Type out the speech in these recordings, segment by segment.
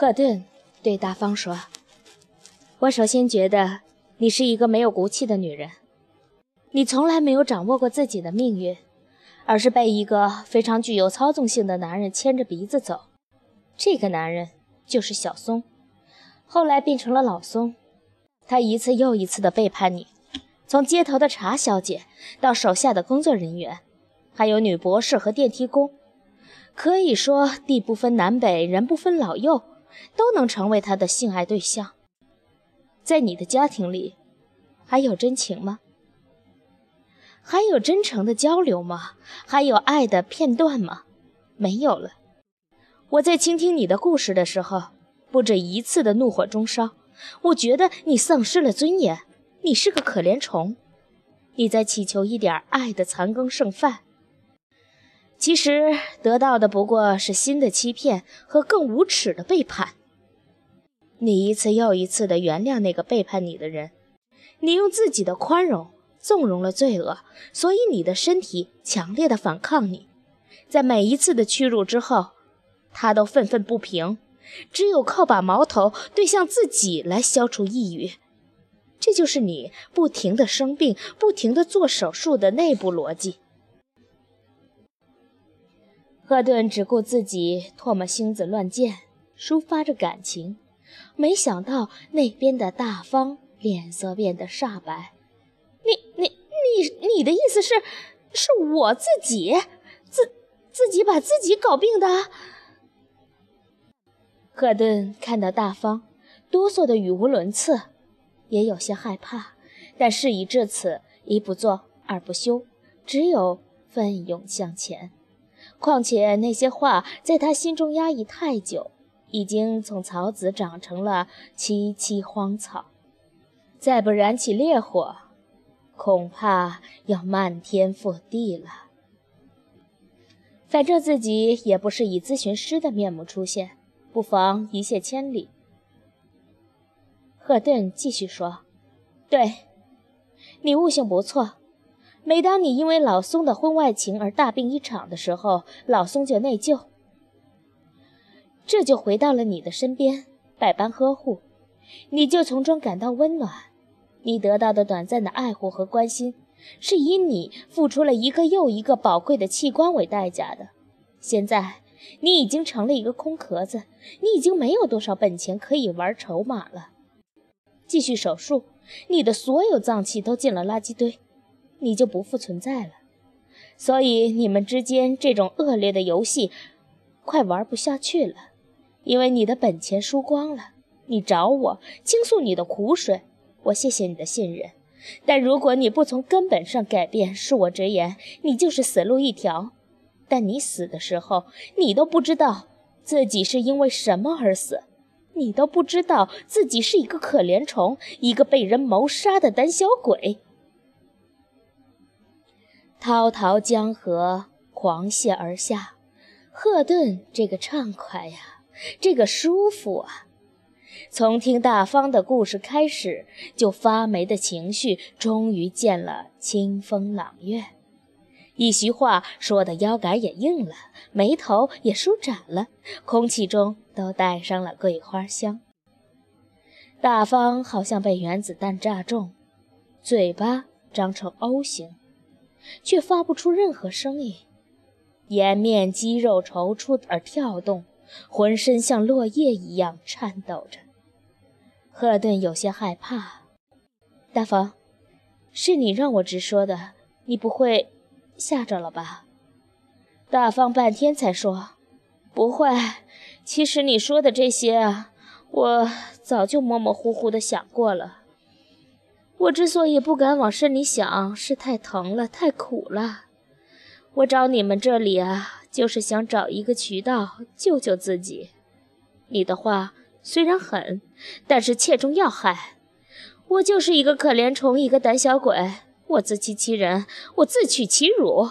赫顿对大方说：“我首先觉得你是一个没有骨气的女人，你从来没有掌握过自己的命运，而是被一个非常具有操纵性的男人牵着鼻子走。这个男人就是小松，后来变成了老松。他一次又一次的背叛你，从街头的茶小姐到手下的工作人员，还有女博士和电梯工，可以说地不分南北，人不分老幼。”都能成为他的性爱对象。在你的家庭里，还有真情吗？还有真诚的交流吗？还有爱的片段吗？没有了。我在倾听你的故事的时候，不止一次的怒火中烧。我觉得你丧失了尊严，你是个可怜虫，你在祈求一点爱的残羹剩饭。其实得到的不过是新的欺骗和更无耻的背叛。你一次又一次地原谅那个背叛你的人，你用自己的宽容纵容了罪恶，所以你的身体强烈的反抗你。在每一次的屈辱之后，他都愤愤不平，只有靠把矛头对向自己来消除抑郁。这就是你不停的生病、不停的做手术的内部逻辑。赫顿只顾自己唾沫星子乱溅，抒发着感情，没想到那边的大方脸色变得煞白。你、你、你、你的意思是，是我自己自自己把自己搞病的？赫顿看到大方哆嗦的语无伦次，也有些害怕，但事已至此，一不做二不休，只有奋勇向前。况且那些话在他心中压抑太久，已经从草籽长成了萋萋荒草，再不燃起烈火，恐怕要漫天覆地了。反正自己也不是以咨询师的面目出现，不妨一泻千里。赫顿继续说：“对，你悟性不错。”每当你因为老松的婚外情而大病一场的时候，老松就内疚，这就回到了你的身边，百般呵护，你就从中感到温暖。你得到的短暂的爱护和关心，是以你付出了一个又一个宝贵的器官为代价的。现在，你已经成了一个空壳子，你已经没有多少本钱可以玩筹码了。继续手术，你的所有脏器都进了垃圾堆。你就不复存在了，所以你们之间这种恶劣的游戏，快玩不下去了，因为你的本钱输光了。你找我倾诉你的苦水，我谢谢你的信任，但如果你不从根本上改变，恕我直言，你就是死路一条。但你死的时候，你都不知道自己是因为什么而死，你都不知道自己是一个可怜虫，一个被人谋杀的胆小鬼。滔滔江河狂泻而下，赫顿这个畅快呀，这个舒服啊！从听大方的故事开始，就发霉的情绪终于见了清风朗月。一席话说的腰杆也硬了，眉头也舒展了，空气中都带上了桂花香。大方好像被原子弹炸中，嘴巴张成 O 型。却发不出任何声音，颜面肌肉抽搐而跳动，浑身像落叶一样颤抖着。赫顿有些害怕。大方，是你让我直说的，你不会吓着了吧？大方半天才说：“不会。其实你说的这些啊，我早就模模糊糊的想过了。”我之所以不敢往深里想，是太疼了，太苦了。我找你们这里啊，就是想找一个渠道救救自己。你的话虽然狠，但是切中要害。我就是一个可怜虫，一个胆小鬼。我自欺欺人，我自取其辱。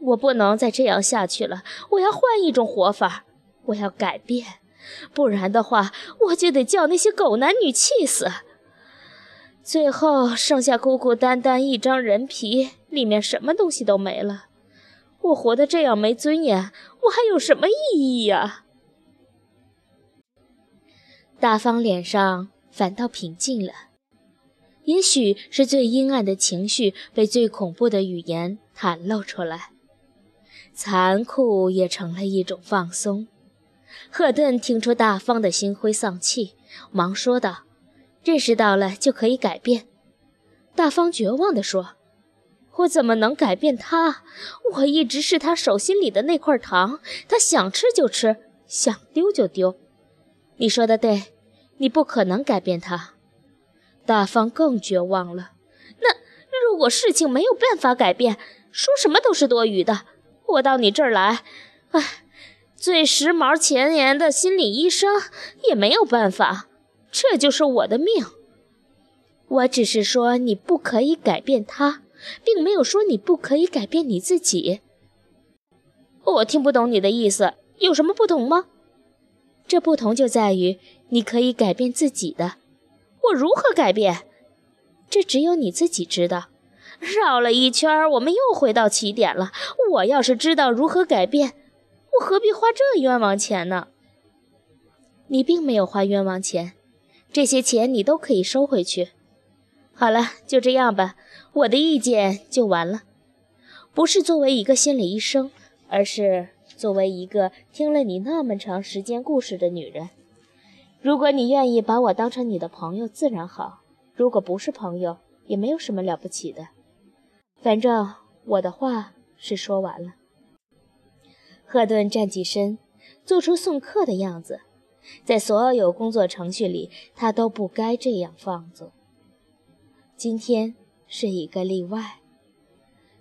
我不能再这样下去了，我要换一种活法，我要改变，不然的话，我就得叫那些狗男女气死。最后剩下孤孤单单一张人皮，里面什么东西都没了。我活得这样没尊严，我还有什么意义呀？大方脸上反倒平静了。也许是最阴暗的情绪被最恐怖的语言袒露出来，残酷也成了一种放松。赫顿听出大方的心灰丧气，忙说道：“认识到了就可以改变。”大方绝望地说：“我怎么能改变他？我一直是他手心里的那块糖，他想吃就吃，想丢就丢。你说的对，你不可能改变他。”大方更绝望了。那如果事情没有办法改变，说什么都是多余的。我到你这儿来，唉，最时髦前沿的心理医生也没有办法。这就是我的命。我只是说你不可以改变他，并没有说你不可以改变你自己。我听不懂你的意思，有什么不同吗？这不同就在于你可以改变自己的。我如何改变？这只有你自己知道。绕了一圈，我们又回到起点了。我要是知道如何改变，我何必花这冤枉钱呢？你并没有花冤枉钱，这些钱你都可以收回去。好了，就这样吧。我的意见就完了。不是作为一个心理医生，而是作为一个听了你那么长时间故事的女人。如果你愿意把我当成你的朋友，自然好；如果不是朋友，也没有什么了不起的。反正我的话是说完了。赫顿站起身，做出送客的样子。在所有工作程序里，他都不该这样放纵。今天是一个例外。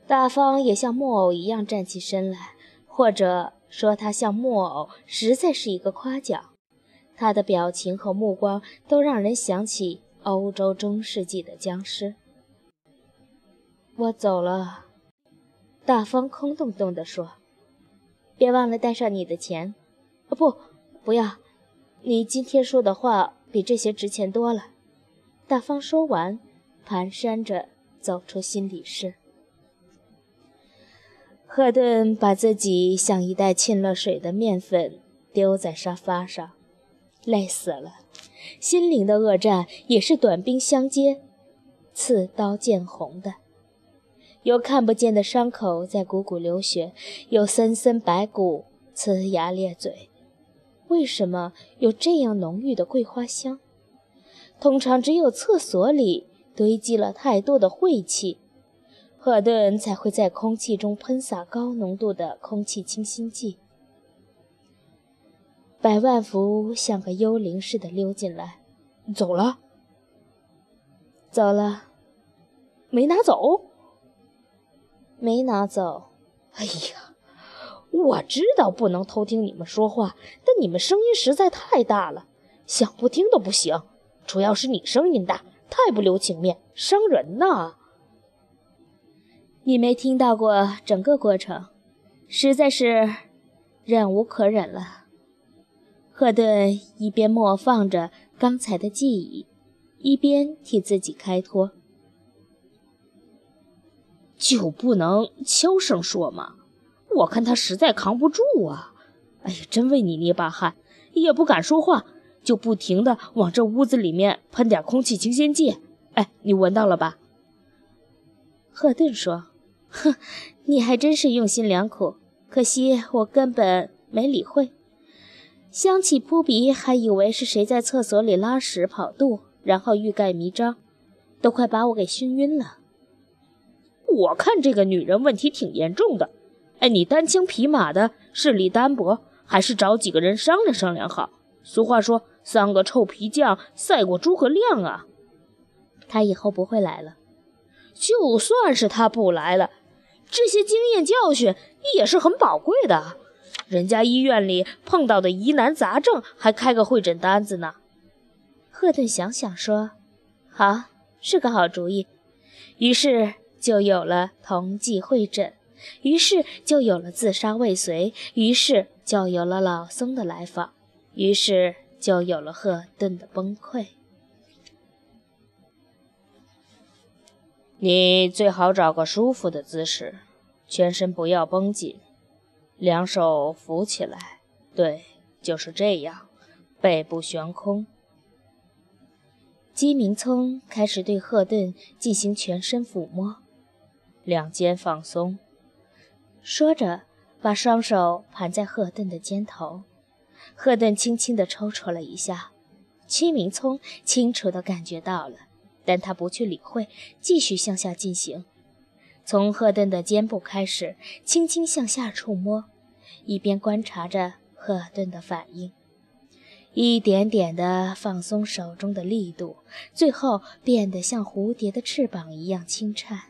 大方也像木偶一样站起身来，或者说他像木偶，实在是一个夸奖。他的表情和目光都让人想起欧洲中世纪的僵尸。我走了，大方空洞洞地说：“别忘了带上你的钱。”“不，不要。”你今天说的话比这些值钱多了。”大方说完，蹒跚着走出心理室。赫顿把自己像一袋浸了水的面粉丢在沙发上。累死了，心灵的恶战也是短兵相接，刺刀见红的。有看不见的伤口在汩汩流血，有森森白骨呲牙咧嘴。为什么有这样浓郁的桂花香？通常只有厕所里堆积了太多的晦气，赫顿才会在空气中喷洒高浓度的空气清新剂。百万福像个幽灵似的溜进来，走了，走了，没拿走，没拿走。哎呀，我知道不能偷听你们说话，但你们声音实在太大了，想不听都不行。主要是你声音大，太不留情面，伤人呐。你没听到过整个过程，实在是忍无可忍了。赫顿一边默放着刚才的记忆，一边替自己开脱：“就不能悄声说吗？我看他实在扛不住啊！哎呀，真为你捏把汗，也不敢说话，就不停地往这屋子里面喷点空气清新剂。哎，你闻到了吧？”赫顿说：“哼，你还真是用心良苦，可惜我根本没理会。”香气扑鼻，还以为是谁在厕所里拉屎跑肚，然后欲盖弥彰，都快把我给熏晕了。我看这个女人问题挺严重的。哎，你单枪匹马的，势力单薄，还是找几个人商量商量好。俗话说，三个臭皮匠赛过诸葛亮啊。他以后不会来了。就算是他不来了，这些经验教训也是很宝贵的。人家医院里碰到的疑难杂症，还开个会诊单子呢。赫顿想想说：“好，是个好主意。”于是就有了同济会诊，于是就有了自杀未遂，于是就有了老松的来访，于是就有了赫顿的崩溃。你最好找个舒服的姿势，全身不要绷紧。两手扶起来，对，就是这样，背部悬空，姬明聪开始对赫顿进行全身抚摸，两肩放松，说着，把双手盘在赫顿的肩头。赫顿轻轻地抽搐了一下，姬明聪清楚地感觉到了，但他不去理会，继续向下进行，从赫顿的肩部开始，轻轻向下触摸，一边观察着赫顿的反应。一点点地放松手中的力度，最后变得像蝴蝶的翅膀一样轻颤。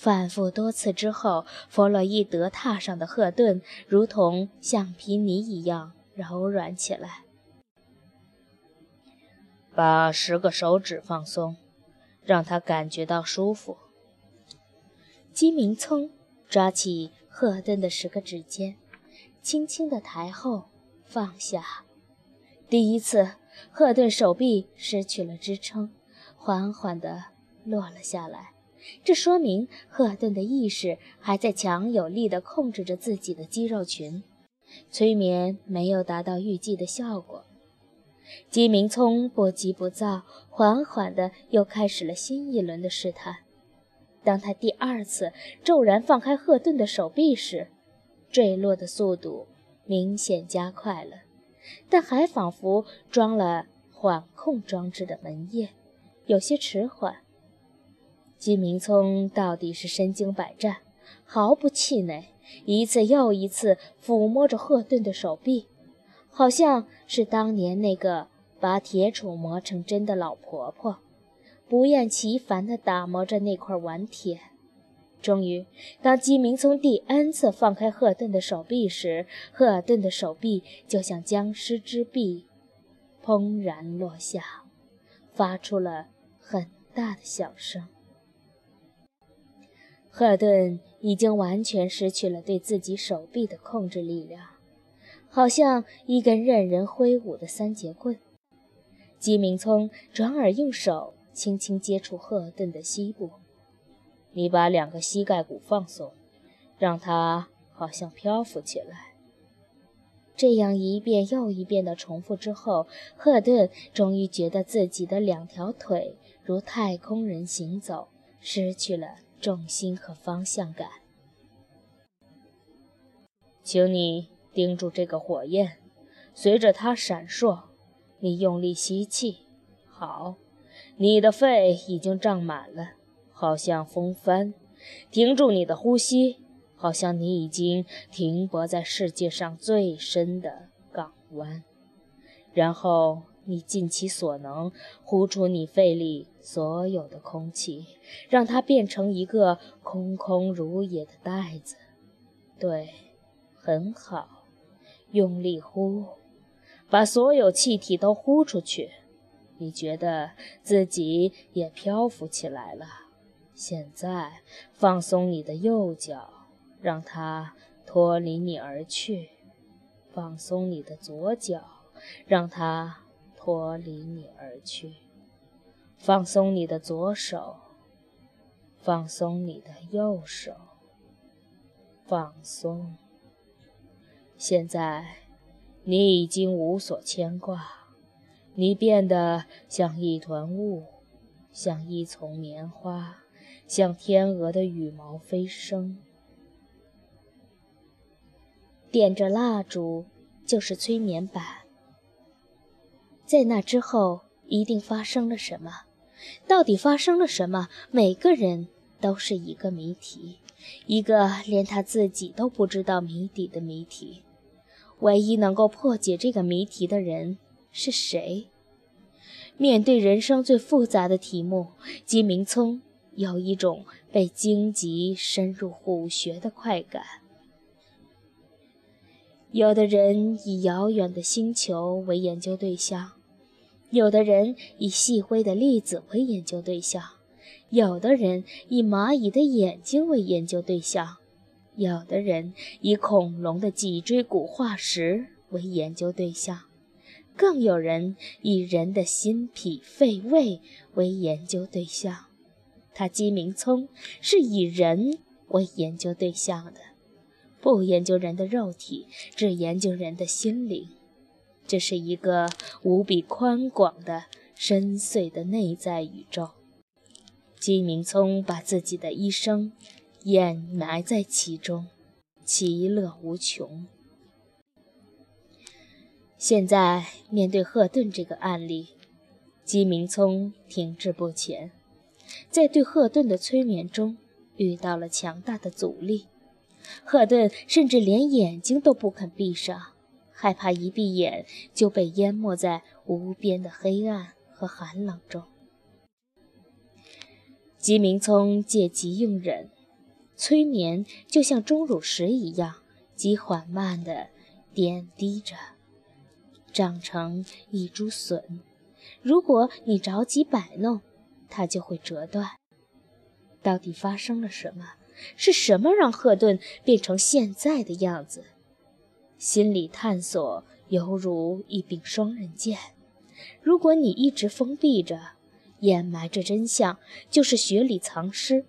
反复多次之后，弗洛伊德榻上的赫顿如同橡皮泥一样柔软起来。把十个手指放松，让他感觉到舒服。金明聪抓起赫顿的十个指尖，轻轻地抬后放下。第一次，赫顿手臂失去了支撑，缓缓地落了下来。这说明赫顿的意识还在强有力地控制着自己的肌肉群，催眠没有达到预计的效果。姬明聪不急不躁，缓缓地又开始了新一轮的试探。当他第二次骤然放开赫顿的手臂时，坠落的速度明显加快了。但还仿佛装了缓控装置的门页，有些迟缓。金明聪到底是身经百战，毫不气馁，一次又一次抚摸着赫顿的手臂，好像是当年那个把铁杵磨成针的老婆婆，不厌其烦地打磨着那块顽铁。终于，当金明聪第 N 次放开赫顿的手臂时，赫顿的手臂就像僵尸之臂，砰然落下，发出了很大的响声。赫顿已经完全失去了对自己手臂的控制力量，好像一根任人挥舞的三节棍。基明聪转而用手轻轻接触赫顿的膝部。你把两个膝盖骨放松，让它好像漂浮起来。这样一遍又一遍的重复之后，赫顿终于觉得自己的两条腿如太空人行走，失去了重心和方向感。请你盯住这个火焰，随着它闪烁，你用力吸气。好，你的肺已经胀满了。好像风帆，停住你的呼吸，好像你已经停泊在世界上最深的港湾。然后你尽其所能呼出你肺里所有的空气，让它变成一个空空如也的袋子。对，很好，用力呼，把所有气体都呼出去。你觉得自己也漂浮起来了。现在放松你的右脚，让它脱离你而去；放松你的左脚，让它脱离你而去；放松你的左手，放松你的右手，放松。现在你已经无所牵挂，你变得像一团雾，像一丛棉花。像天鹅的羽毛飞升，点着蜡烛就是催眠版。在那之后，一定发生了什么？到底发生了什么？每个人都是一个谜题，一个连他自己都不知道谜底的谜题。唯一能够破解这个谜题的人是谁？面对人生最复杂的题目，金明聪。有一种被荆棘深入虎穴的快感。有的人以遥远的星球为研究对象，有的人以细微的粒子为研究对象，有的人以蚂蚁的眼睛为研究对象，有的人以恐龙的脊椎骨化石为研究对象，更有人以人的心脾肺胃为研究对象。他姬明聪是以人为研究对象的，不研究人的肉体，只研究人的心灵。这是一个无比宽广的深邃的内在宇宙。金明聪把自己的一生掩埋在其中，其乐无穷。现在面对赫顿这个案例，姬明聪停滞不前，在对赫顿的催眠中遇到了强大的阻力。赫顿甚至连眼睛都不肯闭上，害怕一闭眼就被淹没在无边的黑暗和寒冷中。吉明聪借机用忍，催眠就像钟乳石一样，极缓慢地点滴着，长成一株笋。如果你着急摆弄，它就会折断。到底发生了什么？是什么让赫顿变成现在的样子？心理探索犹如一柄双刃剑。如果你一直封闭着、掩埋着真相，就是血里藏尸，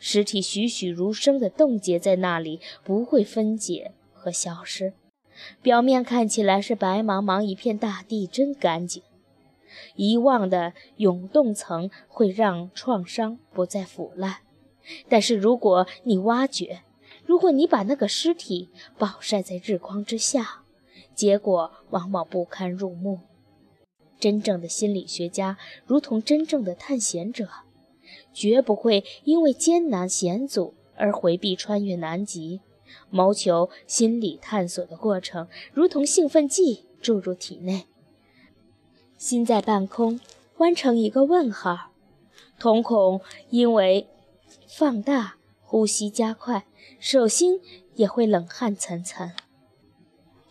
尸体栩栩如生地冻结在那里，不会分解和消失。表面看起来是白茫茫一片大地，真干净。遗忘的永冻层会让创伤不再腐烂。但是，如果你挖掘，如果你把那个尸体暴晒在日光之下，结果往往不堪入目。真正的心理学家，如同真正的探险者，绝不会因为艰难险阻而回避穿越南极，谋求心理探索的过程，如同兴奋剂注入体内，心在半空弯成一个问号，瞳孔因为。放大，呼吸加快，手心也会冷汗涔涔。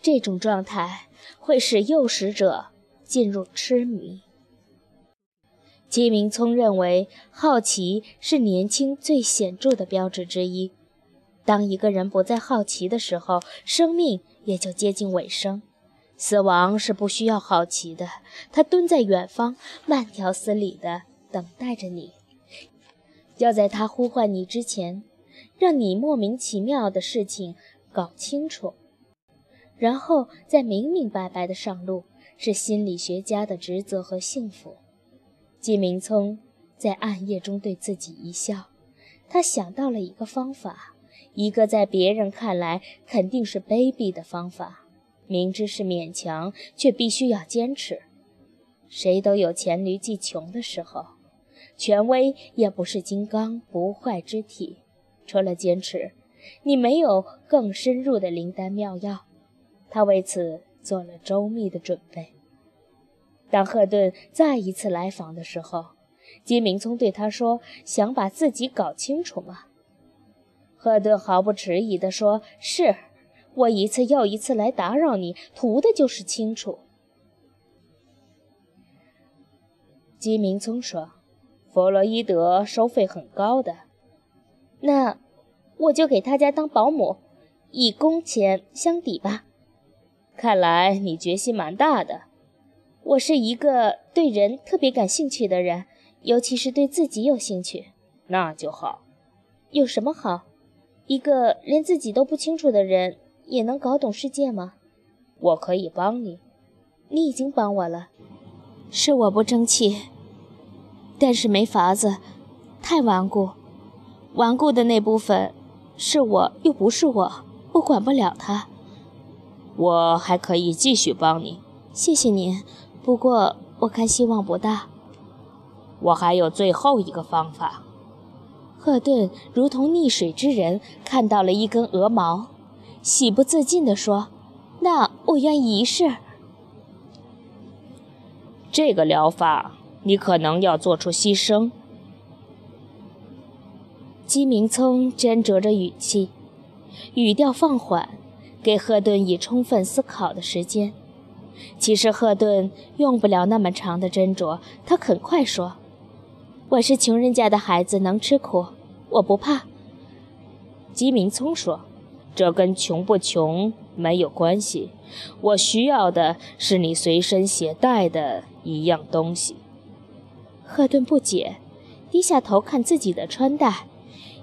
这种状态会使诱食者进入痴迷。金明聪认为，好奇是年轻最显著的标志之一。当一个人不再好奇的时候，生命也就接近尾声。死亡是不需要好奇的，他蹲在远方，慢条斯理地等待着你。要在他呼唤你之前，让你莫名其妙的事情搞清楚，然后再明明白白的上路，是心理学家的职责和幸福。季明聪在暗夜中对自己一笑，他想到了一个方法，一个在别人看来肯定是卑鄙的方法，明知是勉强，却必须要坚持。谁都有黔驴技穷的时候。权威也不是金刚不坏之体，除了坚持，你没有更深入的灵丹妙药。他为此做了周密的准备。当赫顿再一次来访的时候，金明聪对他说：“想把自己搞清楚吗？”赫顿毫不迟疑地说：“是，我一次又一次来打扰你，图的就是清楚。”金明聪说。弗洛伊德收费很高的，那我就给他家当保姆，以工钱相抵吧。看来你决心蛮大的。我是一个对人特别感兴趣的人，尤其是对自己有兴趣。那就好。有什么好？一个连自己都不清楚的人也能搞懂世界吗？我可以帮你。你已经帮我了。是我不争气。但是没法子，太顽固，顽固的那部分是我又不是我，我管不了他。我还可以继续帮你，谢谢您。不过我看希望不大。我还有最后一个方法。赫顿如同溺水之人看到了一根鹅毛，喜不自禁地说：“那我愿意一试。”这个疗法。你可能要做出牺牲。姬明聪斟酌着语气，语调放缓，给赫顿以充分思考的时间。其实赫顿用不了那么长的斟酌，他很快说：“我是穷人家的孩子，能吃苦，我不怕。”姬明聪说：“这跟穷不穷没有关系，我需要的是你随身携带的一样东西。”赫顿不解，低下头看自己的穿戴，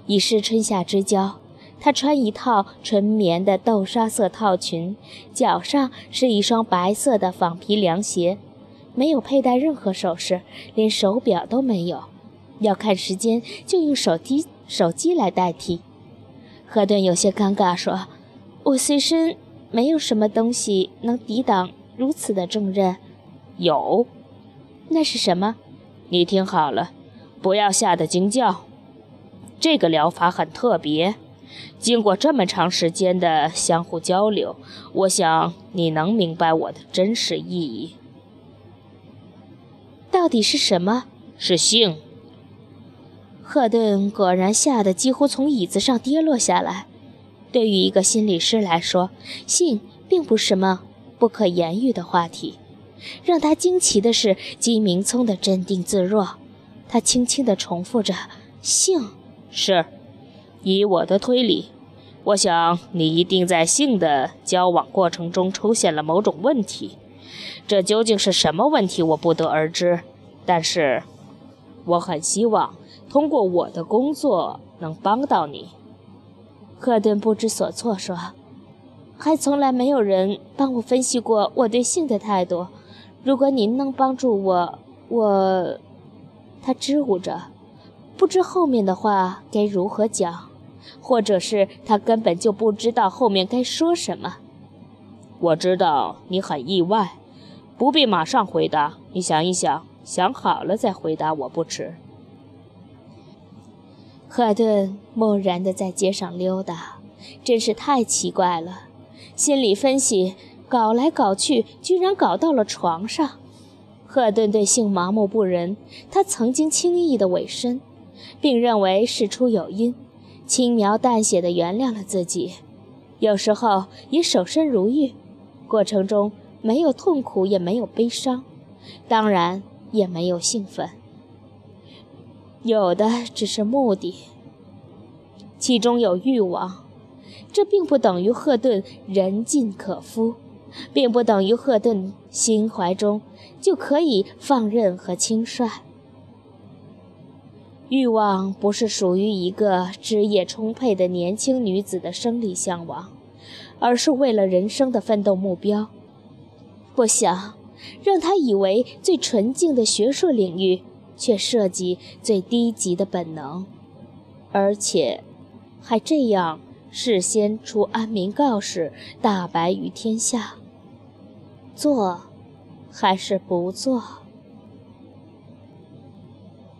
已是春夏之交。她穿一套纯棉的豆沙色套裙，脚上是一双白色的仿皮凉鞋，没有佩戴任何首饰，连手表都没有，要看时间就用手机手机来代替。赫顿有些尴尬说：“我随身没有什么东西能抵挡如此的重任。”有，那是什么？你听好了，不要吓得惊叫。这个疗法很特别。经过这么长时间的相互交流，我想你能明白我的真实意义。到底是什么？是性。赫顿果然吓得几乎从椅子上跌落下来。对于一个心理师来说，性并不是什么不可言喻的话题。让他惊奇的是，金明聪的镇定自若。他轻轻地重复着：“性是。”以我的推理，我想你一定在性的交往过程中出现了某种问题。这究竟是什么问题，我不得而知。但是，我很希望通过我的工作能帮到你。赫顿不知所措说：“还从来没有人帮我分析过我对性的态度。如果您能帮助我，我……”他支吾着，不知后面的话该如何讲。或者是他根本就不知道后面该说什么。我知道你很意外，不必马上回答。你想一想，想好了再回答我不迟。赫顿木然地在街上溜达，真是太奇怪了。心理分析搞来搞去，居然搞到了床上。赫顿对性麻木不仁，他曾经轻易地委身，并认为事出有因。轻描淡写的原谅了自己，有时候也守身如玉，过程中没有痛苦，也没有悲伤，当然也没有兴奋，有的只是目的，其中有欲望。这并不等于赫顿人尽可夫，并不等于赫顿心怀中就可以放任和轻率。欲望不是属于一个枝叶充沛的年轻女子的生理向往，而是为了人生的奋斗目标。不想让她以为最纯净的学术领域，却涉及最低级的本能，而且还这样事先出安民告示，大白于天下。做，还是不做？